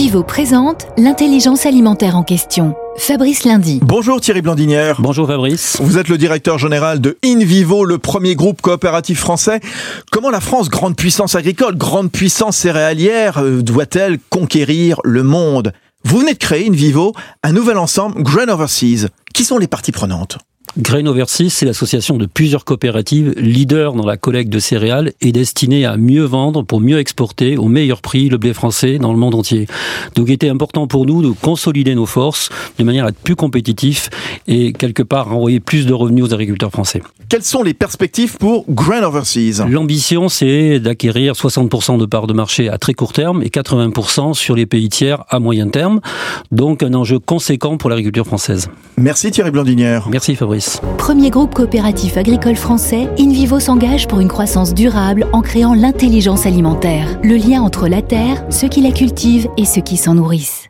InVivo présente l'intelligence alimentaire en question. Fabrice Lundi. Bonjour Thierry Blandinière. Bonjour Fabrice. Vous êtes le directeur général de InVivo, le premier groupe coopératif français. Comment la France, grande puissance agricole, grande puissance céréalière, euh, doit-elle conquérir le monde? Vous venez de créer InVivo, un nouvel ensemble, Grain Overseas. Qui sont les parties prenantes? Grain Overseas, c'est l'association de plusieurs coopératives leaders dans la collecte de céréales et destinée à mieux vendre pour mieux exporter au meilleur prix le blé français dans le monde entier. Donc il était important pour nous de consolider nos forces de manière à être plus compétitifs et quelque part envoyer plus de revenus aux agriculteurs français. Quelles sont les perspectives pour Grain Overseas? L'ambition, c'est d'acquérir 60% de parts de marché à très court terme et 80% sur les pays tiers à moyen terme. Donc un enjeu conséquent pour l'agriculture française. Merci Thierry Blandinière. Merci Fabrice. Premier groupe coopératif agricole français, InVivo s'engage pour une croissance durable en créant l'intelligence alimentaire, le lien entre la terre, ceux qui la cultivent et ceux qui s'en nourrissent.